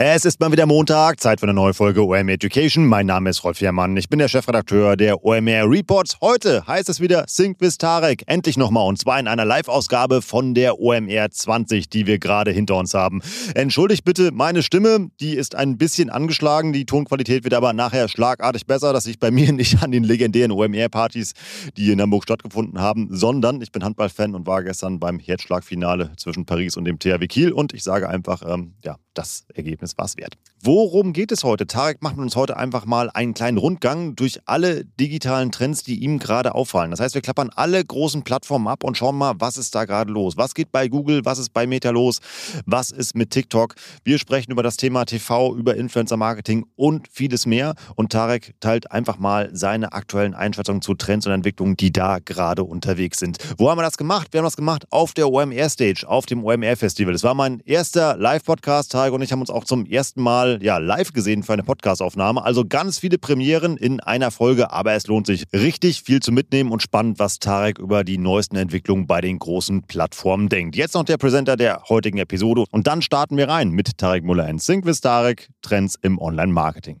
Es ist mal wieder Montag, Zeit für eine neue Folge OMR Education. Mein Name ist Rolf Herrmann, ich bin der Chefredakteur der OMR Reports. Heute heißt es wieder Sync with Tarek, endlich nochmal und zwar in einer Live-Ausgabe von der OMR 20, die wir gerade hinter uns haben. Entschuldigt bitte meine Stimme, die ist ein bisschen angeschlagen, die Tonqualität wird aber nachher schlagartig besser, dass ich bei mir nicht an den legendären OMR-Partys, die in Hamburg stattgefunden haben, sondern ich bin Handballfan und war gestern beim Herzschlagfinale zwischen Paris und dem THW Kiel und ich sage einfach, ähm, ja, das Ergebnis war es wert. Worum geht es heute? Tarek macht uns heute einfach mal einen kleinen Rundgang durch alle digitalen Trends, die ihm gerade auffallen. Das heißt, wir klappern alle großen Plattformen ab und schauen mal, was ist da gerade los? Was geht bei Google? Was ist bei Meta los? Was ist mit TikTok? Wir sprechen über das Thema TV, über Influencer-Marketing und vieles mehr. Und Tarek teilt einfach mal seine aktuellen Einschätzungen zu Trends und Entwicklungen, die da gerade unterwegs sind. Wo haben wir das gemacht? Wir haben das gemacht auf der OMR-Stage, auf dem OMR-Festival. Es war mein erster Live-Podcast. Tarek und ich haben uns auch zum ersten Mal ja, live gesehen für eine Podcastaufnahme. Also ganz viele Premieren in einer Folge, aber es lohnt sich richtig viel zu mitnehmen und spannend, was Tarek über die neuesten Entwicklungen bei den großen Plattformen denkt. Jetzt noch der Präsenter der heutigen Episode und dann starten wir rein mit Tarek Muller in Sync with Tarek, Trends im Online-Marketing.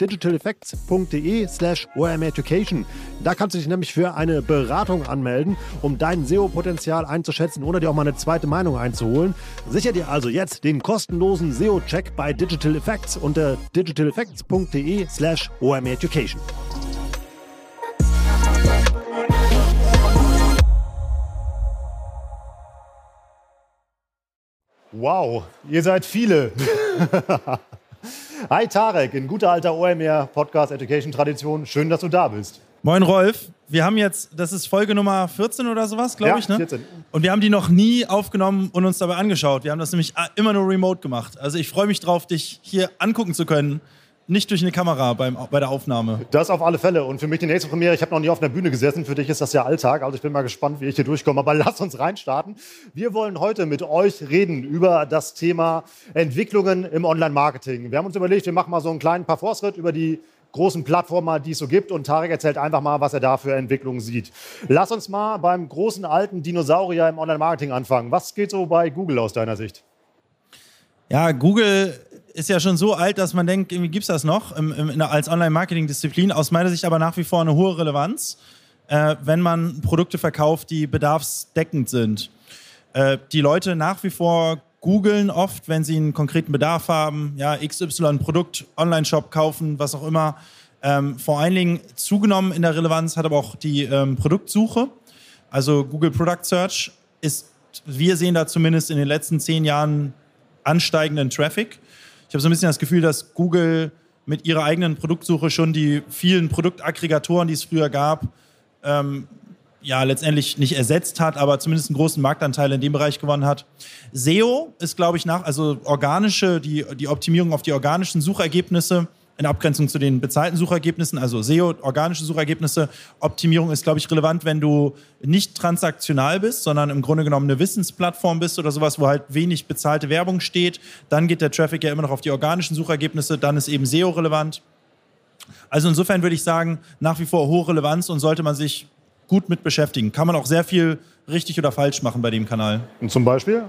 digitaleffects.de slash Education. Da kannst du dich nämlich für eine Beratung anmelden, um dein SEO-Potenzial einzuschätzen oder dir auch mal eine zweite Meinung einzuholen. Sicher dir also jetzt den kostenlosen SEO-Check bei Digital Effects unter digitaleffects.de slash Education. Wow, ihr seid viele. Hi Tarek, in guter alter OMR Podcast Education Tradition. Schön, dass du da bist. Moin Rolf, wir haben jetzt, das ist Folge Nummer 14 oder sowas, glaube ja, ich, ne? 14. Und wir haben die noch nie aufgenommen und uns dabei angeschaut. Wir haben das nämlich immer nur remote gemacht. Also ich freue mich drauf, dich hier angucken zu können nicht durch eine Kamera beim, bei der Aufnahme. Das auf alle Fälle. Und für mich die nächste Premiere, ich habe noch nie auf einer Bühne gesessen, für dich ist das ja Alltag. Also ich bin mal gespannt, wie ich hier durchkomme. Aber lass uns reinstarten. Wir wollen heute mit euch reden über das Thema Entwicklungen im Online-Marketing. Wir haben uns überlegt, wir machen mal so einen kleinen Parforce-Ritt über die großen Plattformen, die es so gibt. Und Tarek erzählt einfach mal, was er da für Entwicklungen sieht. Lass uns mal beim großen alten Dinosaurier im Online-Marketing anfangen. Was geht so bei Google aus deiner Sicht? Ja, Google ist ja schon so alt, dass man denkt, irgendwie gibt es das noch im, im, als Online-Marketing-Disziplin. Aus meiner Sicht aber nach wie vor eine hohe Relevanz, äh, wenn man Produkte verkauft, die bedarfsdeckend sind. Äh, die Leute nach wie vor googeln oft, wenn sie einen konkreten Bedarf haben, ja, XY Produkt, Online-Shop kaufen, was auch immer. Ähm, vor allen Dingen zugenommen in der Relevanz hat aber auch die ähm, Produktsuche. Also Google Product Search ist, wir sehen da zumindest in den letzten zehn Jahren ansteigenden Traffic. Ich habe so ein bisschen das Gefühl, dass Google mit ihrer eigenen Produktsuche schon die vielen Produktaggregatoren, die es früher gab, ähm, ja, letztendlich nicht ersetzt hat, aber zumindest einen großen Marktanteil in dem Bereich gewonnen hat. SEO ist, glaube ich, nach, also organische, die, die Optimierung auf die organischen Suchergebnisse in Abgrenzung zu den bezahlten Suchergebnissen, also SEO, organische Suchergebnisse. Optimierung ist, glaube ich, relevant, wenn du nicht transaktional bist, sondern im Grunde genommen eine Wissensplattform bist oder sowas, wo halt wenig bezahlte Werbung steht. Dann geht der Traffic ja immer noch auf die organischen Suchergebnisse, dann ist eben SEO relevant. Also insofern würde ich sagen, nach wie vor hohe Relevanz und sollte man sich gut mit beschäftigen. Kann man auch sehr viel richtig oder falsch machen bei dem Kanal. Und zum Beispiel?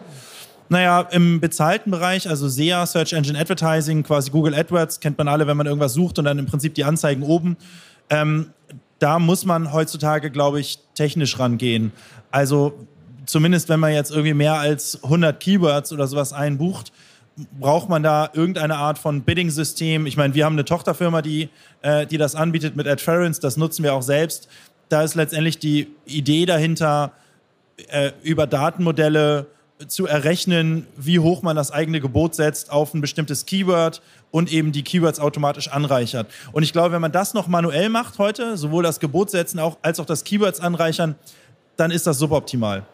Naja, im bezahlten Bereich, also SEA, Search Engine Advertising, quasi Google AdWords, kennt man alle, wenn man irgendwas sucht und dann im Prinzip die Anzeigen oben. Ähm, da muss man heutzutage, glaube ich, technisch rangehen. Also zumindest wenn man jetzt irgendwie mehr als 100 Keywords oder sowas einbucht, braucht man da irgendeine Art von Bidding-System. Ich meine, wir haben eine Tochterfirma, die, äh, die das anbietet mit Adference, das nutzen wir auch selbst. Da ist letztendlich die Idee dahinter, äh, über Datenmodelle zu errechnen, wie hoch man das eigene Gebot setzt auf ein bestimmtes Keyword und eben die Keywords automatisch anreichert. Und ich glaube, wenn man das noch manuell macht heute, sowohl das Gebot setzen auch, als auch das Keywords anreichern, dann ist das suboptimal.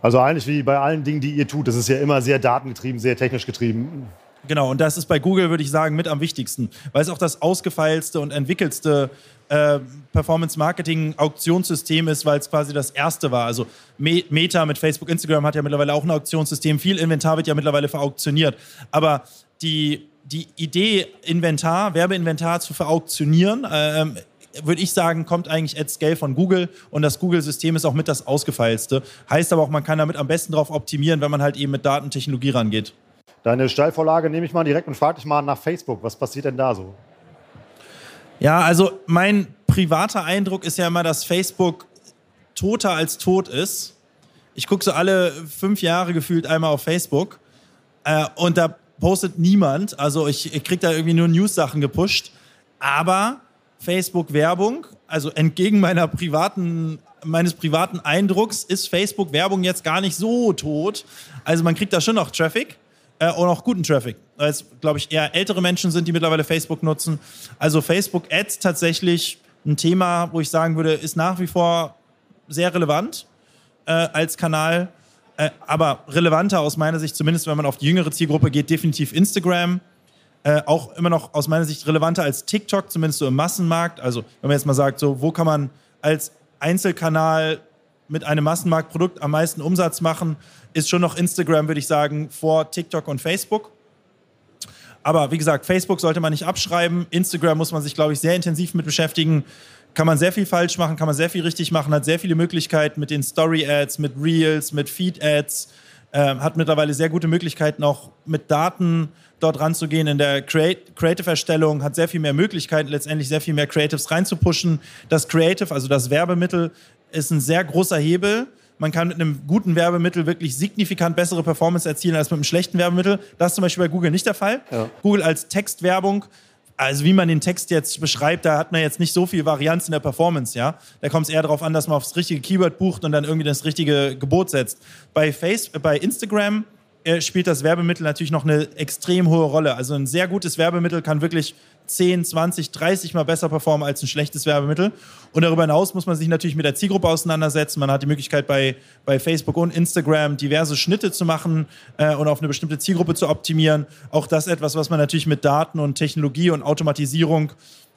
Also eigentlich wie bei allen Dingen, die ihr tut, das ist ja immer sehr datengetrieben, sehr technisch getrieben. Genau, und das ist bei Google, würde ich sagen, mit am wichtigsten, weil es auch das ausgefeilste und entwickelste äh, Performance-Marketing-Auktionssystem ist, weil es quasi das erste war. Also Meta mit Facebook, Instagram hat ja mittlerweile auch ein Auktionssystem. Viel Inventar wird ja mittlerweile verauktioniert. Aber die, die Idee, Inventar, Werbeinventar zu verauktionieren, äh, würde ich sagen, kommt eigentlich at scale von Google und das Google-System ist auch mit das ausgefeilste. Heißt aber auch, man kann damit am besten drauf optimieren, wenn man halt eben mit Datentechnologie rangeht. Deine Steilvorlage nehme ich mal direkt und frage dich mal nach Facebook. Was passiert denn da so? Ja, also mein privater Eindruck ist ja immer, dass Facebook toter als tot ist. Ich gucke so alle fünf Jahre gefühlt einmal auf Facebook äh, und da postet niemand. Also ich, ich kriege da irgendwie nur News-Sachen gepusht. Aber Facebook-Werbung, also entgegen meiner privaten, meines privaten Eindrucks, ist Facebook-Werbung jetzt gar nicht so tot. Also man kriegt da schon noch Traffic äh, und auch guten Traffic. Weil es, glaube ich, eher ältere Menschen sind, die mittlerweile Facebook nutzen. Also Facebook-Ads tatsächlich ein Thema, wo ich sagen würde, ist nach wie vor sehr relevant äh, als Kanal. Äh, aber relevanter aus meiner Sicht, zumindest wenn man auf die jüngere Zielgruppe geht, definitiv Instagram äh, auch immer noch aus meiner Sicht relevanter als TikTok, zumindest so im Massenmarkt. Also wenn man jetzt mal sagt, so wo kann man als Einzelkanal mit einem Massenmarktprodukt am meisten Umsatz machen, ist schon noch Instagram, würde ich sagen, vor TikTok und Facebook. Aber wie gesagt, Facebook sollte man nicht abschreiben. Instagram muss man sich, glaube ich, sehr intensiv mit beschäftigen. Kann man sehr viel falsch machen, kann man sehr viel richtig machen, hat sehr viele Möglichkeiten mit den Story-Ads, mit Reels, mit Feed-Ads, äh, hat mittlerweile sehr gute Möglichkeiten auch mit Daten dort ranzugehen in der Creative-Erstellung, hat sehr viel mehr Möglichkeiten, letztendlich sehr viel mehr Creatives reinzupushen. Das Creative, also das Werbemittel, ist ein sehr großer Hebel. Man kann mit einem guten Werbemittel wirklich signifikant bessere Performance erzielen als mit einem schlechten Werbemittel. Das ist zum Beispiel bei Google nicht der Fall. Ja. Google als Textwerbung also wie man den Text jetzt beschreibt, da hat man jetzt nicht so viel Varianz in der Performance, ja. Da kommt es eher darauf an, dass man aufs richtige Keyword bucht und dann irgendwie das richtige Gebot setzt. Bei, Face, bei Instagram spielt das Werbemittel natürlich noch eine extrem hohe Rolle. Also ein sehr gutes Werbemittel kann wirklich 10, 20, 30 Mal besser performen als ein schlechtes Werbemittel. Und darüber hinaus muss man sich natürlich mit der Zielgruppe auseinandersetzen. Man hat die Möglichkeit bei, bei Facebook und Instagram diverse Schnitte zu machen äh, und auf eine bestimmte Zielgruppe zu optimieren. Auch das etwas, was man natürlich mit Daten und Technologie und Automatisierung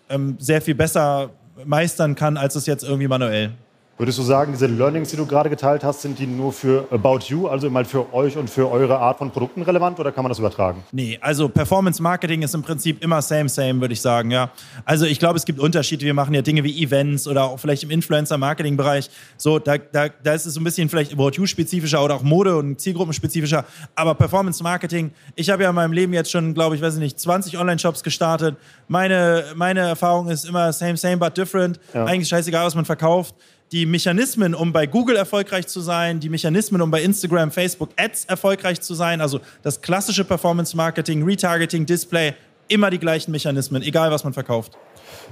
ähm, sehr viel besser meistern kann, als es jetzt irgendwie manuell. Würdest du sagen, diese Learnings, die du gerade geteilt hast, sind die nur für About You, also mal für euch und für eure Art von Produkten relevant oder kann man das übertragen? Nee, also Performance Marketing ist im Prinzip immer same, same, würde ich sagen, ja. Also ich glaube, es gibt Unterschiede. Wir machen ja Dinge wie Events oder auch vielleicht im Influencer-Marketing-Bereich. So, da, da, da ist es so ein bisschen vielleicht About You-spezifischer oder auch Mode- und Zielgruppenspezifischer. Aber Performance Marketing, ich habe ja in meinem Leben jetzt schon, glaube ich, weiß ich nicht, 20 Online-Shops gestartet. Meine, meine Erfahrung ist immer same, same, but different. Ja. Eigentlich scheißegal, was man verkauft die Mechanismen, um bei Google erfolgreich zu sein, die Mechanismen, um bei Instagram, Facebook Ads erfolgreich zu sein, also das klassische Performance Marketing, Retargeting, Display, immer die gleichen Mechanismen, egal was man verkauft.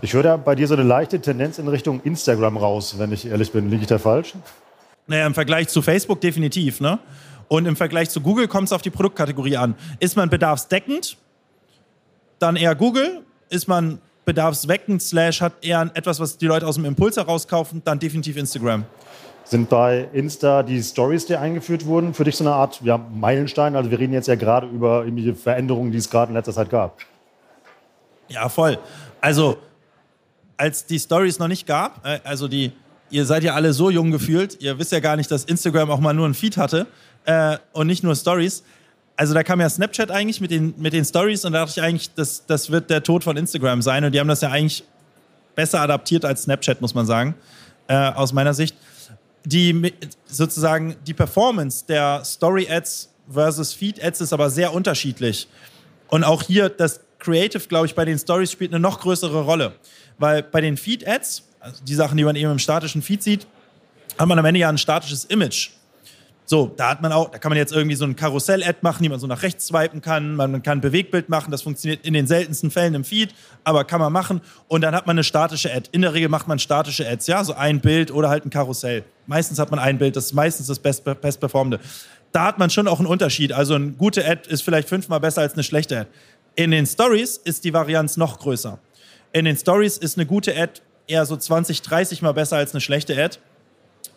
Ich höre da bei dir so eine leichte Tendenz in Richtung Instagram raus, wenn ich ehrlich bin. Liege ich da falsch? Naja, im Vergleich zu Facebook definitiv, ne? Und im Vergleich zu Google kommt es auf die Produktkategorie an. Ist man bedarfsdeckend, dann eher Google. Ist man bedarfsweckend, slash hat eher etwas, was die Leute aus dem Impuls herauskaufen, dann definitiv Instagram. Sind bei Insta die Stories, die eingeführt wurden, für dich so eine Art ja, Meilenstein? Also wir reden jetzt ja gerade über irgendwelche Veränderungen, die es gerade in letzter Zeit gab. Ja, voll. Also als die Stories noch nicht gab, äh, also die, ihr seid ja alle so jung gefühlt, ihr wisst ja gar nicht, dass Instagram auch mal nur ein Feed hatte äh, und nicht nur Stories also da kam ja Snapchat eigentlich mit den, mit den Stories und da dachte ich eigentlich, das, das wird der Tod von Instagram sein. Und die haben das ja eigentlich besser adaptiert als Snapchat, muss man sagen, äh, aus meiner Sicht. Die sozusagen die Performance der Story-Ads versus Feed-Ads ist aber sehr unterschiedlich. Und auch hier das Creative, glaube ich, bei den Stories spielt eine noch größere Rolle. Weil bei den Feed-Ads, also die Sachen, die man eben im statischen Feed sieht, hat man am Ende ja ein statisches Image. So, da hat man auch, da kann man jetzt irgendwie so ein Karussell-Ad machen, die man so nach rechts swipen kann. Man kann ein Bewegtbild machen, das funktioniert in den seltensten Fällen im Feed, aber kann man machen. Und dann hat man eine statische Ad. In der Regel macht man statische Ads, ja, so ein Bild oder halt ein Karussell. Meistens hat man ein Bild, das ist meistens das best, bestperformende. Da hat man schon auch einen Unterschied. Also eine gute Ad ist vielleicht fünfmal besser als eine schlechte Ad. In den Stories ist die Varianz noch größer. In den Stories ist eine gute Ad eher so 20, 30 mal besser als eine schlechte Ad,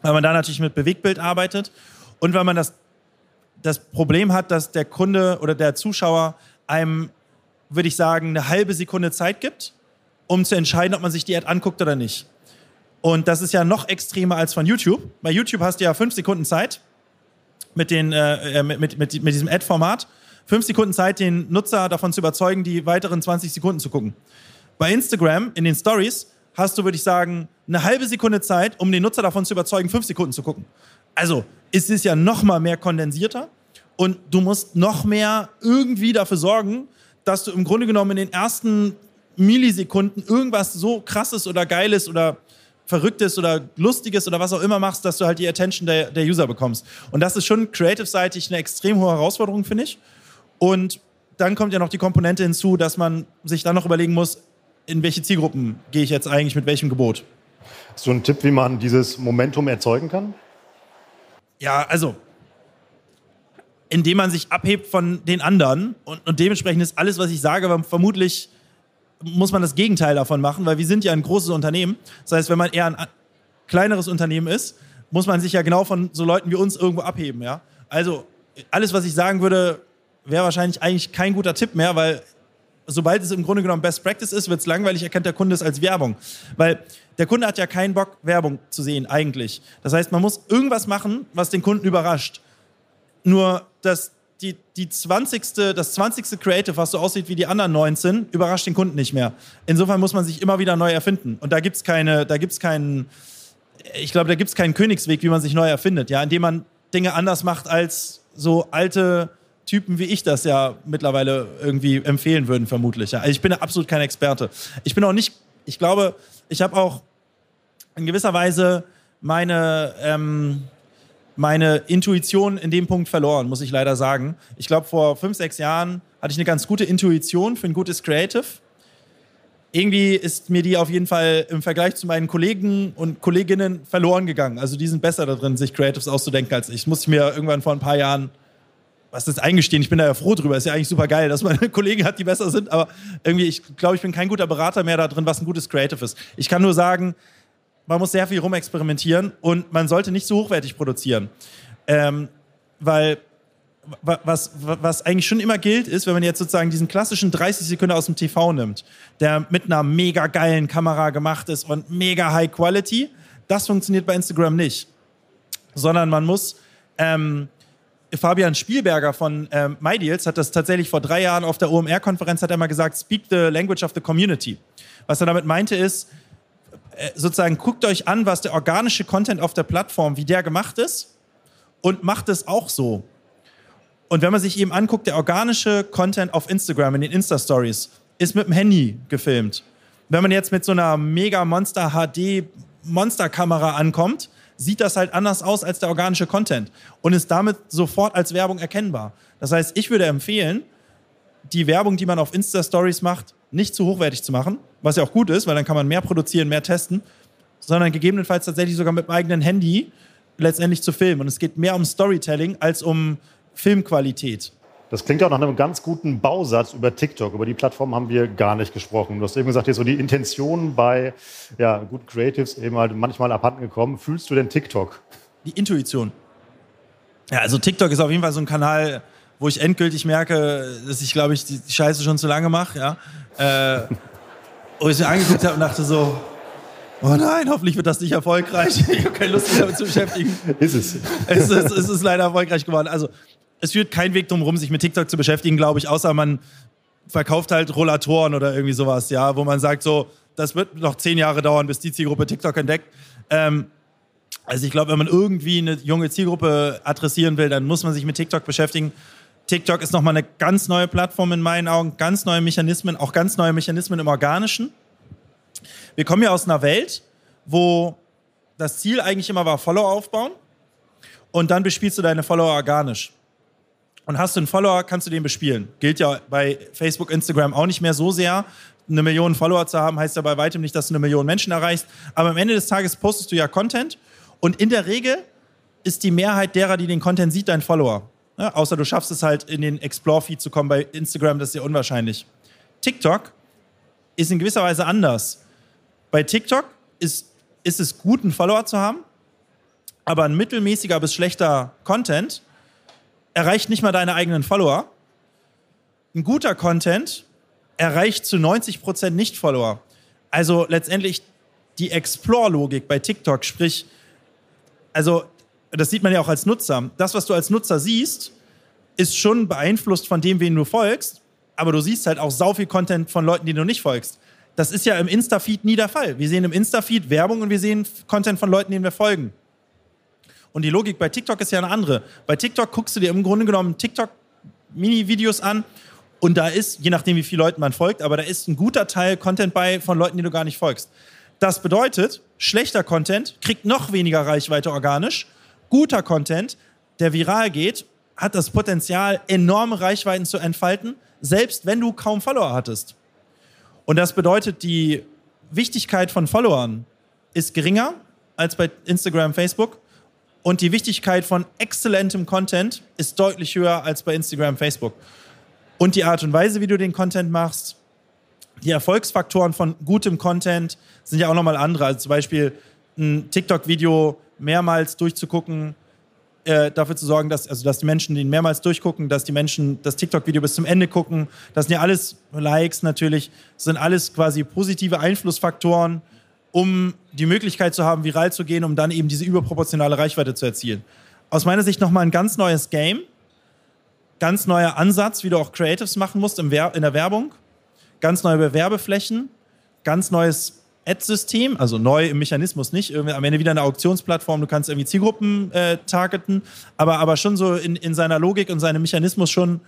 weil man da natürlich mit Bewegtbild arbeitet und weil man das, das Problem hat, dass der Kunde oder der Zuschauer einem, würde ich sagen, eine halbe Sekunde Zeit gibt, um zu entscheiden, ob man sich die Ad anguckt oder nicht. Und das ist ja noch extremer als von YouTube. Bei YouTube hast du ja fünf Sekunden Zeit mit, den, äh, mit, mit, mit, mit diesem Ad-Format. Fünf Sekunden Zeit, den Nutzer davon zu überzeugen, die weiteren 20 Sekunden zu gucken. Bei Instagram in den Stories hast du, würde ich sagen, eine halbe Sekunde Zeit, um den Nutzer davon zu überzeugen, fünf Sekunden zu gucken. Also ist es ja noch mal mehr kondensierter und du musst noch mehr irgendwie dafür sorgen, dass du im Grunde genommen in den ersten Millisekunden irgendwas so krasses oder geiles oder Verrücktes oder Lustiges oder was auch immer machst, dass du halt die Attention der, der User bekommst. Und das ist schon creative-seitig eine extrem hohe Herausforderung, finde ich. Und dann kommt ja noch die Komponente hinzu, dass man sich dann noch überlegen muss, in welche Zielgruppen gehe ich jetzt eigentlich mit welchem Gebot. Hast du einen Tipp, wie man dieses Momentum erzeugen kann? Ja, also indem man sich abhebt von den anderen und, und dementsprechend ist alles, was ich sage, vermutlich muss man das Gegenteil davon machen, weil wir sind ja ein großes Unternehmen. Das heißt, wenn man eher ein kleineres Unternehmen ist, muss man sich ja genau von so Leuten wie uns irgendwo abheben. Ja? Also alles, was ich sagen würde, wäre wahrscheinlich eigentlich kein guter Tipp mehr, weil sobald es im Grunde genommen Best Practice ist, wird es langweilig, erkennt der Kunde es als Werbung. Weil der Kunde hat ja keinen Bock, Werbung zu sehen, eigentlich. Das heißt, man muss irgendwas machen, was den Kunden überrascht. Nur das, die, die 20. das 20. Creative, was so aussieht wie die anderen 19, überrascht den Kunden nicht mehr. Insofern muss man sich immer wieder neu erfinden. Und da gibt es keine, da gibt's keinen, ich glaube, da gibt es keinen Königsweg, wie man sich neu erfindet, ja, indem man Dinge anders macht als so alte Typen wie ich das ja mittlerweile irgendwie empfehlen würden, vermutlich. Also ich bin absolut kein Experte. Ich bin auch nicht, ich glaube, ich habe auch in gewisser Weise meine, ähm, meine Intuition in dem Punkt verloren, muss ich leider sagen. Ich glaube, vor fünf, sechs Jahren hatte ich eine ganz gute Intuition für ein gutes Creative. Irgendwie ist mir die auf jeden Fall im Vergleich zu meinen Kollegen und Kolleginnen verloren gegangen. Also die sind besser da drin, sich Creatives auszudenken als ich. Das musste ich mir irgendwann vor ein paar Jahren was ist eingestehen, ich bin da ja froh drüber. Ist ja eigentlich super geil, dass man Kollegen hat, die besser sind, aber irgendwie, ich glaube, ich bin kein guter Berater mehr da drin, was ein gutes Creative ist. Ich kann nur sagen, man muss sehr viel rumexperimentieren und man sollte nicht so hochwertig produzieren. Ähm, weil was, was eigentlich schon immer gilt, ist, wenn man jetzt sozusagen diesen klassischen 30 Sekunden aus dem TV nimmt, der mit einer mega geilen Kamera gemacht ist und mega High Quality, das funktioniert bei Instagram nicht. Sondern man muss ähm, Fabian Spielberger von ähm, MyDeals hat das tatsächlich vor drei Jahren auf der OMR-Konferenz hat er mal gesagt, speak the language of the community. Was er damit meinte ist, äh, sozusagen guckt euch an, was der organische Content auf der Plattform, wie der gemacht ist und macht es auch so. Und wenn man sich eben anguckt, der organische Content auf Instagram, in den Insta-Stories, ist mit dem Handy gefilmt. Wenn man jetzt mit so einer mega Monster HD Monsterkamera ankommt, sieht das halt anders aus als der organische Content und ist damit sofort als Werbung erkennbar. Das heißt, ich würde empfehlen, die Werbung, die man auf Insta-Stories macht, nicht zu hochwertig zu machen, was ja auch gut ist, weil dann kann man mehr produzieren, mehr testen, sondern gegebenenfalls tatsächlich sogar mit dem eigenen Handy letztendlich zu filmen. Und es geht mehr um Storytelling als um Filmqualität. Das klingt auch nach einem ganz guten Bausatz über TikTok. Über die Plattform haben wir gar nicht gesprochen. Du hast eben gesagt, hier so die Intention bei ja, guten Creatives eben halt manchmal abhanden gekommen. Fühlst du denn TikTok? Die Intuition. Ja, also TikTok ist auf jeden Fall so ein Kanal, wo ich endgültig merke, dass ich, glaube ich, die Scheiße schon zu lange mache. Ja? Äh, wo ich mir angeguckt habe und dachte so, Oh nein, hoffentlich wird das nicht erfolgreich. Ich habe keine Lust, mich damit zu beschäftigen. Ist es. Es ist, es ist leider erfolgreich geworden. Also es führt kein Weg drum rum, sich mit TikTok zu beschäftigen, glaube ich, außer man verkauft halt Rollatoren oder irgendwie sowas, ja, wo man sagt so, das wird noch zehn Jahre dauern, bis die Zielgruppe TikTok entdeckt. Ähm, Also ich glaube, wenn man irgendwie eine junge Zielgruppe adressieren will, dann muss man sich mit TikTok beschäftigen. TikTok ist nochmal eine ganz neue Plattform in meinen Augen, ganz neue Mechanismen, auch ganz neue Mechanismen im Organischen. Wir kommen ja aus einer Welt, wo das Ziel eigentlich immer war, Follower aufbauen und dann bespielst du deine Follower organisch. Und hast du einen Follower, kannst du den bespielen. Gilt ja bei Facebook, Instagram auch nicht mehr so sehr. Eine Million Follower zu haben, heißt ja bei weitem nicht, dass du eine Million Menschen erreichst. Aber am Ende des Tages postest du ja Content und in der Regel ist die Mehrheit derer, die den Content sieht, dein Follower. Ja, außer du schaffst es halt, in den Explore-Feed zu kommen bei Instagram, das ist ja unwahrscheinlich. TikTok ist in gewisser Weise anders. Bei TikTok ist, ist es gut, einen Follower zu haben, aber ein mittelmäßiger bis schlechter Content erreicht nicht mal deine eigenen Follower. Ein guter Content erreicht zu 90% Nicht-Follower. Also letztendlich die Explore-Logik bei TikTok, sprich, also das sieht man ja auch als Nutzer. Das, was du als Nutzer siehst, ist schon beeinflusst von dem, wen du folgst, aber du siehst halt auch sau viel Content von Leuten, die du nicht folgst. Das ist ja im Insta-Feed nie der Fall. Wir sehen im Insta-Feed Werbung und wir sehen Content von Leuten, denen wir folgen. Und die Logik bei TikTok ist ja eine andere. Bei TikTok guckst du dir im Grunde genommen TikTok-Mini-Videos an und da ist, je nachdem wie viele Leuten man folgt, aber da ist ein guter Teil Content bei von Leuten, die du gar nicht folgst. Das bedeutet, schlechter Content kriegt noch weniger Reichweite organisch guter Content, der viral geht, hat das Potenzial, enorme Reichweiten zu entfalten, selbst wenn du kaum Follower hattest. Und das bedeutet, die Wichtigkeit von Followern ist geringer als bei Instagram, Facebook. Und die Wichtigkeit von exzellentem Content ist deutlich höher als bei Instagram, Facebook. Und die Art und Weise, wie du den Content machst, die Erfolgsfaktoren von gutem Content sind ja auch nochmal andere. Also zum Beispiel ein TikTok-Video mehrmals durchzugucken, äh, dafür zu sorgen, dass, also, dass die Menschen den mehrmals durchgucken, dass die Menschen das TikTok-Video bis zum Ende gucken. Das sind ja alles Likes natürlich, sind alles quasi positive Einflussfaktoren, um die Möglichkeit zu haben, viral zu gehen, um dann eben diese überproportionale Reichweite zu erzielen. Aus meiner Sicht nochmal ein ganz neues Game, ganz neuer Ansatz, wie du auch Creatives machen musst in der Werbung, ganz neue Bewerbeflächen, ganz neues Ad-System, also neu im Mechanismus nicht, irgendwie am Ende wieder eine Auktionsplattform, du kannst irgendwie Zielgruppen äh, targeten, aber, aber schon so in, in seiner Logik und seinem Mechanismus schon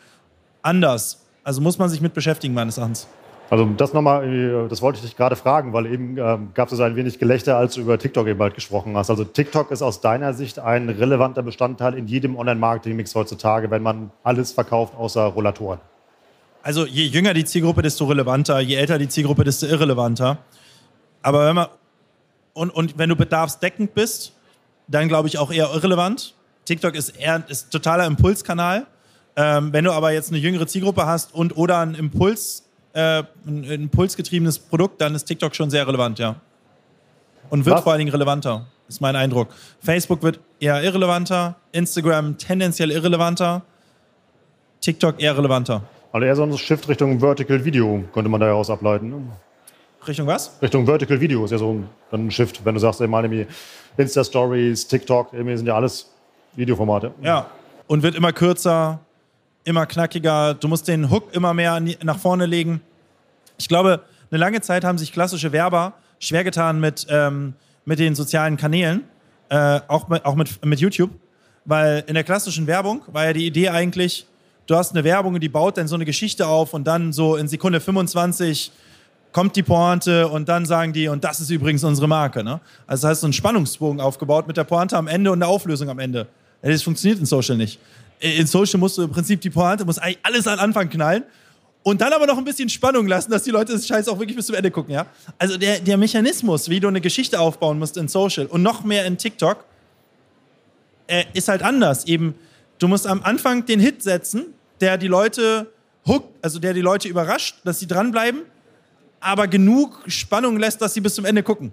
anders. Also muss man sich mit beschäftigen, meines Erachtens. Also das nochmal, das wollte ich dich gerade fragen, weil eben ähm, gab es so ein wenig Gelächter, als du über TikTok eben bald gesprochen hast. Also TikTok ist aus deiner Sicht ein relevanter Bestandteil in jedem Online-Marketing-Mix heutzutage, wenn man alles verkauft außer Rollatoren. Also je jünger die Zielgruppe, desto relevanter, je älter die Zielgruppe, desto irrelevanter. Aber wenn man, und, und wenn du bedarfsdeckend bist, dann glaube ich auch eher irrelevant. TikTok ist eher ist totaler Impulskanal. Ähm, wenn du aber jetzt eine jüngere Zielgruppe hast und oder ein Impuls, äh, ein impulsgetriebenes Produkt, dann ist TikTok schon sehr relevant, ja. Und wird Was? vor allen Dingen relevanter, ist mein Eindruck. Facebook wird eher irrelevanter, Instagram tendenziell irrelevanter, TikTok eher relevanter. Also eher so ein Shift Richtung Vertical Video könnte man daraus ableiten. Ne? Richtung was? Richtung Vertical Video ist ja so ein, ein Shift, wenn du sagst, mal irgendwie Insta-Stories, TikTok, irgendwie sind ja alles Videoformate. Ja, und wird immer kürzer, immer knackiger. Du musst den Hook immer mehr nach vorne legen. Ich glaube, eine lange Zeit haben sich klassische Werber schwer getan mit, ähm, mit den sozialen Kanälen, äh, auch, mit, auch mit, mit YouTube, weil in der klassischen Werbung war ja die Idee eigentlich, du hast eine Werbung, die baut dann so eine Geschichte auf und dann so in Sekunde 25 kommt die Pointe und dann sagen die, und das ist übrigens unsere Marke. Ne? Also das heißt, so ein Spannungsbogen aufgebaut mit der Pointe am Ende und der Auflösung am Ende. Das funktioniert in Social nicht. In Social musst du im Prinzip die Pointe, musst eigentlich alles an Anfang knallen und dann aber noch ein bisschen Spannung lassen, dass die Leute das Scheiß auch wirklich bis zum Ende gucken. Ja? Also der, der Mechanismus, wie du eine Geschichte aufbauen musst in Social und noch mehr in TikTok, äh, ist halt anders. Eben, du musst am Anfang den Hit setzen, der die Leute hookt, also der die Leute überrascht, dass sie dranbleiben aber genug Spannung lässt, dass sie bis zum Ende gucken.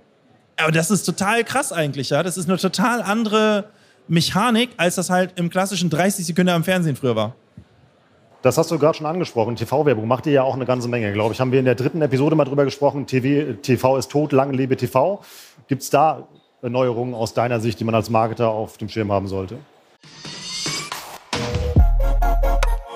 Aber das ist total krass eigentlich, ja. Das ist eine total andere Mechanik, als das halt im klassischen 30 Sekunden am Fernsehen früher war. Das hast du gerade schon angesprochen. TV-Werbung macht ihr ja auch eine ganze Menge, glaube ich. Haben wir in der dritten Episode mal drüber gesprochen. TV, TV ist tot, lange lebe TV. Gibt es da Neuerungen aus deiner Sicht, die man als Marketer auf dem Schirm haben sollte?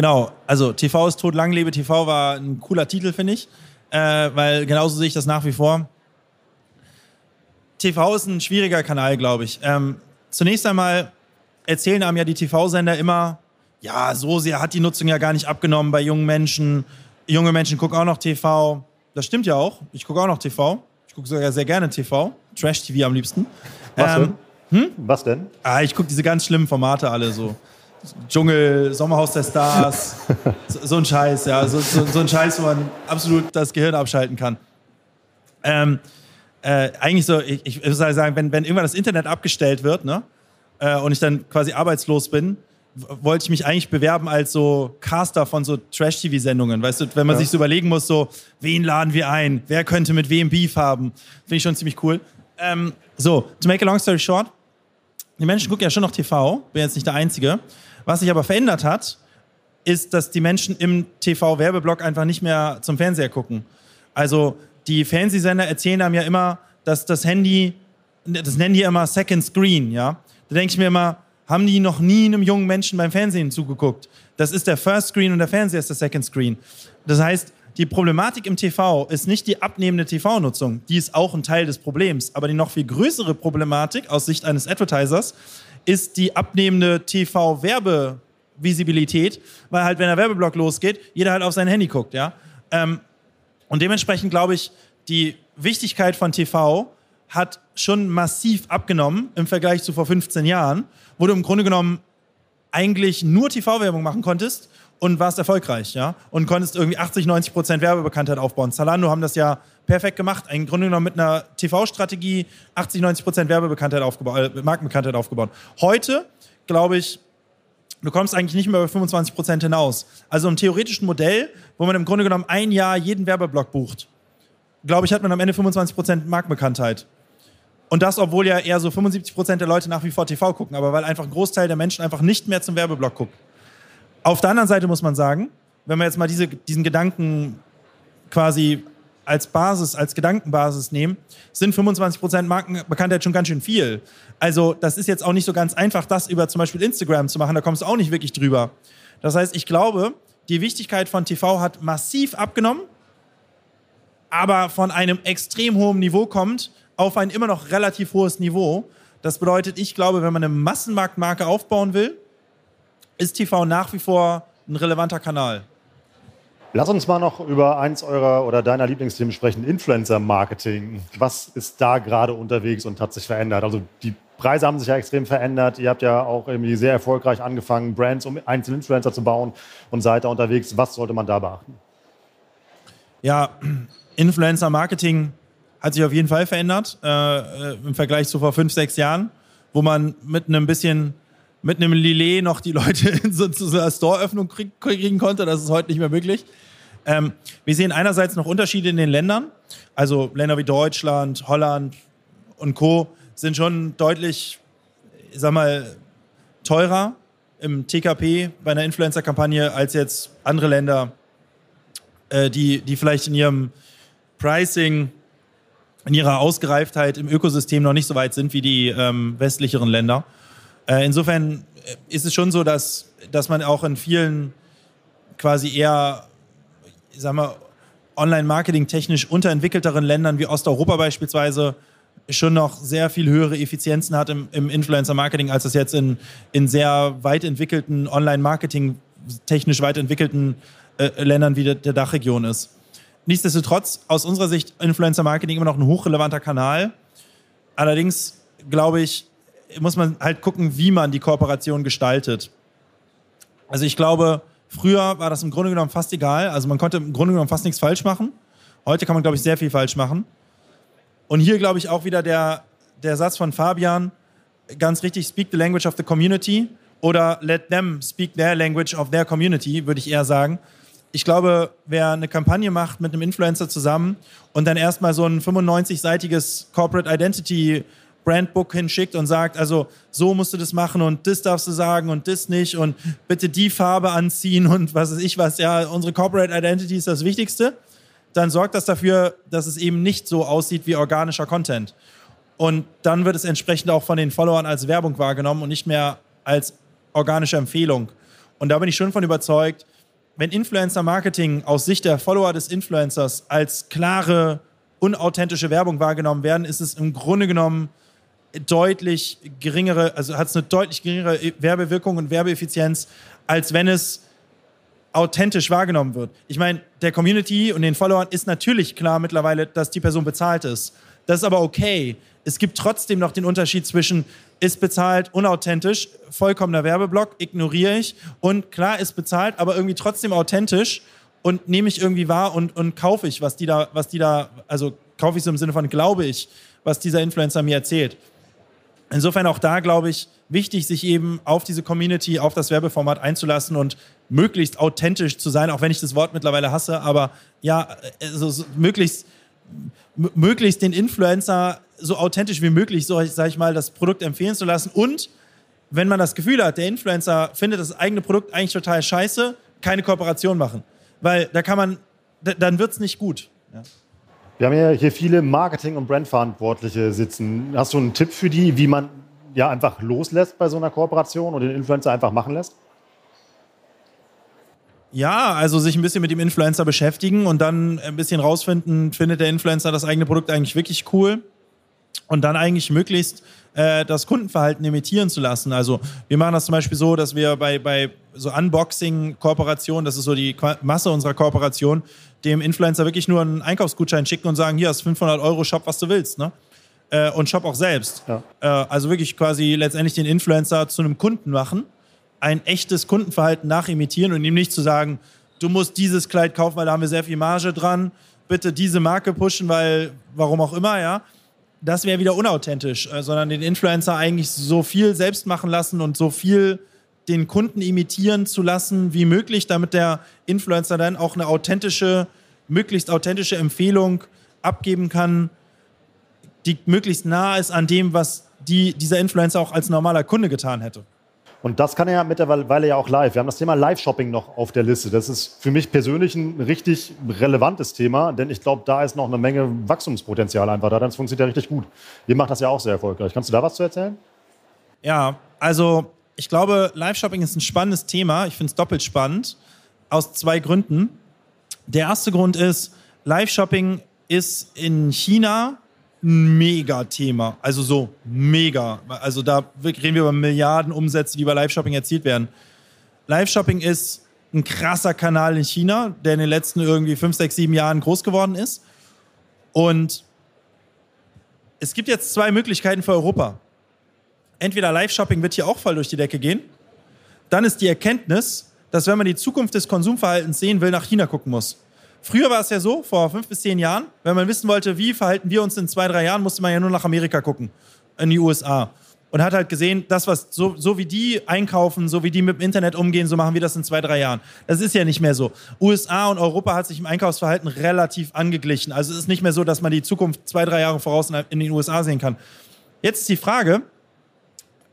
Genau, also TV ist tot, lang lebe TV war ein cooler Titel, finde ich. Äh, weil genauso sehe ich das nach wie vor. TV ist ein schwieriger Kanal, glaube ich. Ähm, zunächst einmal erzählen einem ja die TV-Sender immer, ja, so sehr hat die Nutzung ja gar nicht abgenommen bei jungen Menschen. Junge Menschen gucken auch noch TV. Das stimmt ja auch. Ich gucke auch noch TV. Ich gucke sogar sehr gerne TV. Trash-TV am liebsten. Was ähm, denn? Hm? Was denn? Ah, ich gucke diese ganz schlimmen Formate alle so. Dschungel, Sommerhaus der Stars, so, so, ein Scheiß, ja, so, so, so, ein Scheiß, wo man absolut das Gehirn abschalten kann. Ähm, äh, eigentlich so, ich, ich würde sagen, wenn, wenn irgendwann das Internet abgestellt wird, ne, äh, und ich dann quasi arbeitslos bin, wollte ich mich eigentlich bewerben als so Caster von so Trash-TV-Sendungen. Weißt du, wenn man ja. sich so überlegen muss, so, wen laden wir ein? Wer könnte mit wem Beef haben? Finde ich schon ziemlich cool. Ähm, so, to make a long story short, die Menschen gucken ja schon noch TV, bin jetzt nicht der Einzige. Was sich aber verändert hat, ist, dass die Menschen im TV-Werbeblock einfach nicht mehr zum Fernseher gucken. Also die Fernsehsender erzählen einem ja immer, dass das Handy, das nennen die immer Second Screen, ja. Da denke ich mir immer, haben die noch nie einem jungen Menschen beim Fernsehen zugeguckt? Das ist der First Screen und der Fernseher ist der Second Screen. Das heißt, die Problematik im TV ist nicht die abnehmende TV-Nutzung. Die ist auch ein Teil des Problems. Aber die noch viel größere Problematik aus Sicht eines Advertisers ist die abnehmende TV-Werbevisibilität, weil halt, wenn der Werbeblock losgeht, jeder halt auf sein Handy guckt, ja. Ähm, und dementsprechend glaube ich, die Wichtigkeit von TV hat schon massiv abgenommen im Vergleich zu vor 15 Jahren, wo du im Grunde genommen eigentlich nur TV-Werbung machen konntest und warst erfolgreich, ja, und konntest irgendwie 80, 90 Prozent Werbebekanntheit aufbauen. Zalando haben das ja perfekt gemacht, im Grunde genommen mit einer TV-Strategie 80, 90 Prozent Werbebekanntheit aufgebaut, äh, Markenbekanntheit aufgebaut. Heute, glaube ich, du kommst eigentlich nicht mehr über 25 Prozent hinaus. Also im theoretischen Modell, wo man im Grunde genommen ein Jahr jeden Werbeblock bucht, glaube ich, hat man am Ende 25 Prozent Markenbekanntheit. Und das, obwohl ja eher so 75 Prozent der Leute nach wie vor TV gucken, aber weil einfach ein Großteil der Menschen einfach nicht mehr zum Werbeblock guckt. Auf der anderen Seite muss man sagen, wenn wir jetzt mal diese, diesen Gedanken quasi als Basis, als Gedankenbasis nehmen, sind 25% Markenbekanntheit schon ganz schön viel. Also das ist jetzt auch nicht so ganz einfach, das über zum Beispiel Instagram zu machen, da kommst du auch nicht wirklich drüber. Das heißt, ich glaube, die Wichtigkeit von TV hat massiv abgenommen, aber von einem extrem hohen Niveau kommt auf ein immer noch relativ hohes Niveau. Das bedeutet, ich glaube, wenn man eine Massenmarktmarke aufbauen will, ist TV nach wie vor ein relevanter Kanal. Lass uns mal noch über eins eurer oder deiner Lieblingsthemen sprechen, Influencer-Marketing. Was ist da gerade unterwegs und hat sich verändert? Also die Preise haben sich ja extrem verändert. Ihr habt ja auch irgendwie sehr erfolgreich angefangen, Brands um einzelne Influencer zu bauen und seid da unterwegs. Was sollte man da beachten? Ja, Influencer-Marketing hat sich auf jeden Fall verändert äh, äh im Vergleich zu vor fünf, sechs Jahren, wo man mit einem bisschen mit einem Lillet noch die Leute in so, zu so einer Store-Öffnung krieg, kriegen konnte. Das ist heute nicht mehr möglich. Ähm, wir sehen einerseits noch Unterschiede in den Ländern. Also Länder wie Deutschland, Holland und Co. sind schon deutlich, ich sag mal, teurer im TKP bei einer Influencer-Kampagne als jetzt andere Länder, äh, die, die vielleicht in ihrem Pricing, in ihrer Ausgereiftheit im Ökosystem noch nicht so weit sind wie die ähm, westlicheren Länder. Äh, insofern äh, ist es schon so, dass, dass man auch in vielen quasi eher, ich sag mal, online-marketing technisch unterentwickelteren Ländern wie Osteuropa beispielsweise schon noch sehr viel höhere Effizienzen hat im, im Influencer-Marketing, als es jetzt in, in sehr weit entwickelten Online-Marketing, technisch weit entwickelten äh, Ländern wie der, der Dachregion ist. Nichtsdestotrotz, aus unserer Sicht, Influencer Marketing immer noch ein hochrelevanter Kanal. Allerdings, glaube ich, muss man halt gucken, wie man die Kooperation gestaltet. Also ich glaube, früher war das im Grunde genommen fast egal. Also man konnte im Grunde genommen fast nichts falsch machen. Heute kann man, glaube ich, sehr viel falsch machen. Und hier, glaube ich, auch wieder der, der Satz von Fabian, ganz richtig, speak the language of the community oder let them speak their language of their community, würde ich eher sagen. Ich glaube, wer eine Kampagne macht mit einem Influencer zusammen und dann erstmal so ein 95-seitiges Corporate Identity Brandbook hinschickt und sagt, also so musst du das machen und das darfst du sagen und das nicht und bitte die Farbe anziehen und was weiß ich was, ja, unsere Corporate Identity ist das Wichtigste, dann sorgt das dafür, dass es eben nicht so aussieht wie organischer Content. Und dann wird es entsprechend auch von den Followern als Werbung wahrgenommen und nicht mehr als organische Empfehlung. Und da bin ich schon von überzeugt, wenn Influencer-Marketing aus Sicht der Follower des Influencers als klare, unauthentische Werbung wahrgenommen werden, ist es im Grunde genommen deutlich geringere, also hat es eine deutlich geringere Werbewirkung und Werbeeffizienz, als wenn es authentisch wahrgenommen wird. Ich meine, der Community und den Followern ist natürlich klar mittlerweile, dass die Person bezahlt ist. Das ist aber okay. Es gibt trotzdem noch den Unterschied zwischen ist bezahlt, unauthentisch, vollkommener Werbeblock, ignoriere ich und klar ist bezahlt, aber irgendwie trotzdem authentisch und nehme ich irgendwie wahr und, und kaufe ich, was die da, was die da, also kaufe ich so im Sinne von glaube ich, was dieser Influencer mir erzählt. Insofern auch da, glaube ich, wichtig, sich eben auf diese Community, auf das Werbeformat einzulassen und möglichst authentisch zu sein, auch wenn ich das Wort mittlerweile hasse, aber ja, also möglichst, möglichst den Influencer so authentisch wie möglich, so sage ich mal, das Produkt empfehlen zu lassen und wenn man das Gefühl hat, der Influencer findet das eigene Produkt eigentlich total scheiße, keine Kooperation machen. Weil da kann man, dann wird es nicht gut. Ja. Wir haben ja hier viele Marketing- und Brandverantwortliche sitzen. Hast du einen Tipp für die, wie man ja einfach loslässt bei so einer Kooperation und den Influencer einfach machen lässt? Ja, also sich ein bisschen mit dem Influencer beschäftigen und dann ein bisschen rausfinden, findet der Influencer das eigene Produkt eigentlich wirklich cool und dann eigentlich möglichst äh, das Kundenverhalten imitieren zu lassen. Also wir machen das zum Beispiel so, dass wir bei, bei so Unboxing-Kooperationen, das ist so die Masse unserer Kooperation, dem Influencer wirklich nur einen Einkaufsgutschein schicken und sagen, hier hast 500 Euro, shop, was du willst. Ne? Äh, und shop auch selbst. Ja. Äh, also wirklich quasi letztendlich den Influencer zu einem Kunden machen, ein echtes Kundenverhalten nachimitieren und ihm nicht zu sagen, du musst dieses Kleid kaufen, weil da haben wir sehr viel Marge dran, bitte diese Marke pushen, weil warum auch immer, ja. Das wäre wieder unauthentisch, äh, sondern den Influencer eigentlich so viel selbst machen lassen und so viel den Kunden imitieren zu lassen wie möglich, damit der Influencer dann auch eine authentische, möglichst authentische Empfehlung abgeben kann, die möglichst nah ist an dem, was die, dieser Influencer auch als normaler Kunde getan hätte. Und das kann er ja mittlerweile ja auch live. Wir haben das Thema Live-Shopping noch auf der Liste. Das ist für mich persönlich ein richtig relevantes Thema, denn ich glaube, da ist noch eine Menge Wachstumspotenzial einfach da. Das funktioniert ja richtig gut. Ihr macht das ja auch sehr erfolgreich. Kannst du da was zu erzählen? Ja, also ich glaube, Live-Shopping ist ein spannendes Thema. Ich finde es doppelt spannend. Aus zwei Gründen. Der erste Grund ist, Live-Shopping ist in China ein Mega-Thema. Also so mega. Also da reden wir über Milliarden Umsätze, die bei Live-Shopping erzielt werden. Live-Shopping ist ein krasser Kanal in China, der in den letzten irgendwie fünf, sechs, sieben Jahren groß geworden ist. Und es gibt jetzt zwei Möglichkeiten für Europa entweder Live-Shopping wird hier auch voll durch die Decke gehen. Dann ist die Erkenntnis, dass wenn man die Zukunft des Konsumverhaltens sehen will, nach China gucken muss. Früher war es ja so, vor fünf bis zehn Jahren, wenn man wissen wollte, wie verhalten wir uns in zwei, drei Jahren, musste man ja nur nach Amerika gucken, in die USA. Und hat halt gesehen, das, was so, so wie die einkaufen, so wie die mit dem Internet umgehen, so machen wir das in zwei, drei Jahren. Das ist ja nicht mehr so. USA und Europa hat sich im Einkaufsverhalten relativ angeglichen. Also es ist nicht mehr so, dass man die Zukunft zwei, drei Jahre voraus in den USA sehen kann. Jetzt ist die Frage,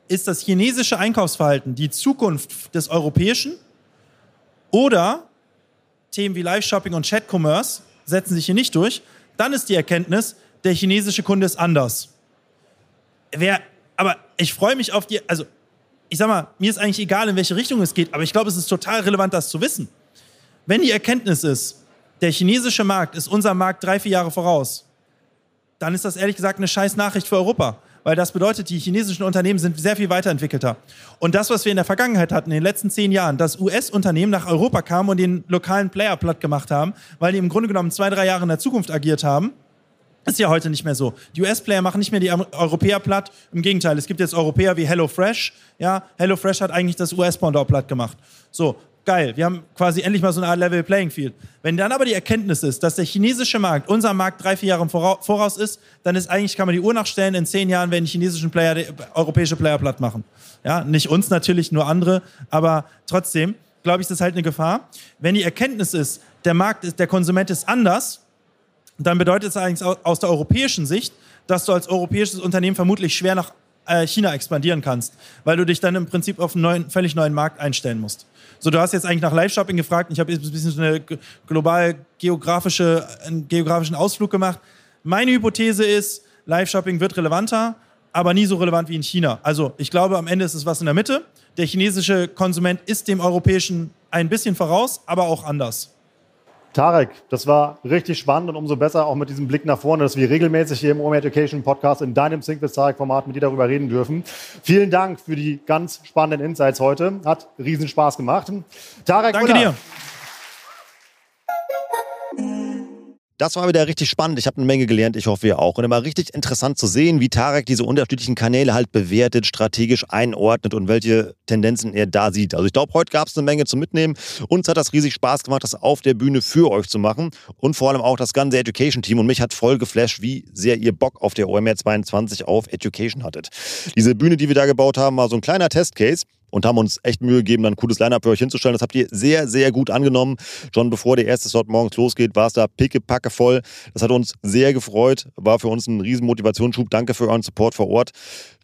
ist das chinesische Einkaufsverhalten die Zukunft des europäischen oder Themen wie Live-Shopping und Chat-Commerce setzen sich hier nicht durch, dann ist die Erkenntnis, der chinesische Kunde ist anders. Wer, aber ich freue mich auf die, also ich sag mal, mir ist eigentlich egal, in welche Richtung es geht, aber ich glaube, es ist total relevant, das zu wissen. Wenn die Erkenntnis ist, der chinesische Markt ist unser Markt drei, vier Jahre voraus, dann ist das ehrlich gesagt eine scheiß Nachricht für Europa weil das bedeutet, die chinesischen Unternehmen sind sehr viel weiterentwickelter. Und das, was wir in der Vergangenheit hatten, in den letzten zehn Jahren, dass US-Unternehmen nach Europa kamen und den lokalen Player platt gemacht haben, weil die im Grunde genommen zwei, drei Jahre in der Zukunft agiert haben, ist ja heute nicht mehr so. Die US-Player machen nicht mehr die Europäer platt. Im Gegenteil, es gibt jetzt Europäer wie HelloFresh. Ja, HelloFresh hat eigentlich das US-Pendant platt gemacht. So, geil. Wir haben quasi endlich mal so eine Art Level Playing Field. Wenn dann aber die Erkenntnis ist, dass der chinesische Markt unser Markt drei, vier Jahre im Voraus ist, dann ist eigentlich, kann man die Uhr nachstellen, in zehn Jahren werden die chinesischen Player, die europäische Player platt machen. Ja, nicht uns natürlich, nur andere, aber trotzdem, glaube ich, ist das halt eine Gefahr. Wenn die Erkenntnis ist, der Markt ist, der Konsument ist anders, dann bedeutet es eigentlich aus der europäischen Sicht, dass du als europäisches Unternehmen vermutlich schwer nach China expandieren kannst, weil du dich dann im Prinzip auf einen neuen, völlig neuen Markt einstellen musst. So, du hast jetzt eigentlich nach Live-Shopping gefragt. Ich habe jetzt ein bisschen so eine global geografische, einen geografischen Ausflug gemacht. Meine Hypothese ist, Live-Shopping wird relevanter, aber nie so relevant wie in China. Also ich glaube, am Ende ist es was in der Mitte. Der chinesische Konsument ist dem europäischen ein bisschen voraus, aber auch anders. Tarek, das war richtig spannend und umso besser auch mit diesem Blick nach vorne, dass wir regelmäßig hier im Home Education Podcast in deinem Think with Tarek Format mit dir darüber reden dürfen. Vielen Dank für die ganz spannenden Insights heute. Hat riesen Spaß gemacht. Tarek, Danke Müller. dir. Das war wieder richtig spannend. Ich habe eine Menge gelernt. Ich hoffe, ihr auch. Und immer richtig interessant zu sehen, wie Tarek diese unterschiedlichen Kanäle halt bewertet, strategisch einordnet und welche Tendenzen er da sieht. Also ich glaube, heute gab es eine Menge zu mitnehmen. Uns hat das riesig Spaß gemacht, das auf der Bühne für euch zu machen. Und vor allem auch das ganze Education-Team. Und mich hat voll geflasht, wie sehr ihr Bock auf der OMR 22 auf Education hattet. Diese Bühne, die wir da gebaut haben, war so ein kleiner Testcase und haben uns echt Mühe gegeben, dann ein cooles Line-Up für euch hinzustellen. Das habt ihr sehr, sehr gut angenommen. Schon bevor der erste Slot morgens losgeht, war es da pickepacke voll. Das hat uns sehr gefreut, war für uns ein riesen Motivationsschub. Danke für euren Support vor Ort.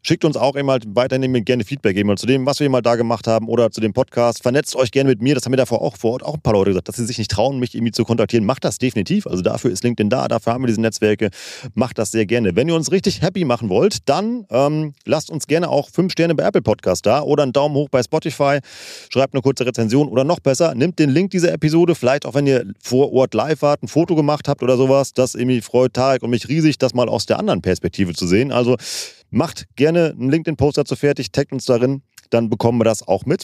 Schickt uns auch immer weiterhin gerne Feedback geben zu dem, was wir mal da gemacht haben oder zu dem Podcast. Vernetzt euch gerne mit mir. Das haben mir davor auch vor Ort auch ein paar Leute gesagt, dass sie sich nicht trauen, mich irgendwie zu kontaktieren. Macht das definitiv. Also dafür ist LinkedIn da, dafür haben wir diese Netzwerke. Macht das sehr gerne. Wenn ihr uns richtig happy machen wollt, dann ähm, lasst uns gerne auch fünf Sterne bei Apple Podcast da oder einen Daumen hoch bei Spotify. Schreibt eine kurze Rezension oder noch besser, nimmt den Link dieser Episode, vielleicht auch wenn ihr vor Ort live wart, ein Foto gemacht habt oder sowas. Das irgendwie freut Tarek und mich riesig, das mal aus der anderen Perspektive zu sehen. Also Macht gerne einen LinkedIn-Post dazu fertig, taggt uns darin, dann bekommen wir das auch mit.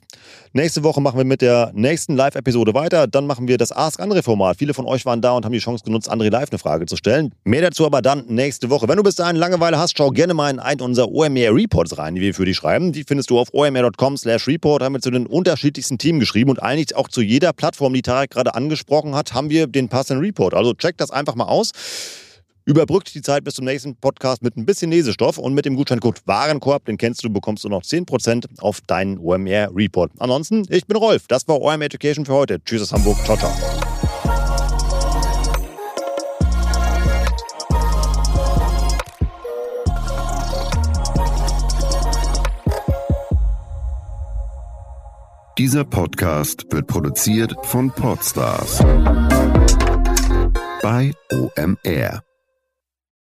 Nächste Woche machen wir mit der nächsten Live-Episode weiter. Dann machen wir das Ask Andre Format. Viele von euch waren da und haben die Chance genutzt, André live eine Frage zu stellen. Mehr dazu aber dann nächste Woche. Wenn du bis dahin Langeweile hast, schau gerne mal in einen unserer OMR Reports rein, die wir für dich schreiben. Die findest du auf omr.com slash report. Haben wir zu den unterschiedlichsten Themen geschrieben und eigentlich auch zu jeder Plattform, die Tarek gerade angesprochen hat, haben wir den passenden Report. Also check das einfach mal aus. Überbrückt die Zeit bis zum nächsten Podcast mit ein bisschen Lesestoff und mit dem Gutscheincode Warenkorb, den kennst du, bekommst du noch 10% auf deinen OMR Report. Ansonsten, ich bin Rolf, das war OMR Education für heute. Tschüss aus Hamburg, ciao, ciao. Dieser Podcast wird produziert von Podstars bei OMR.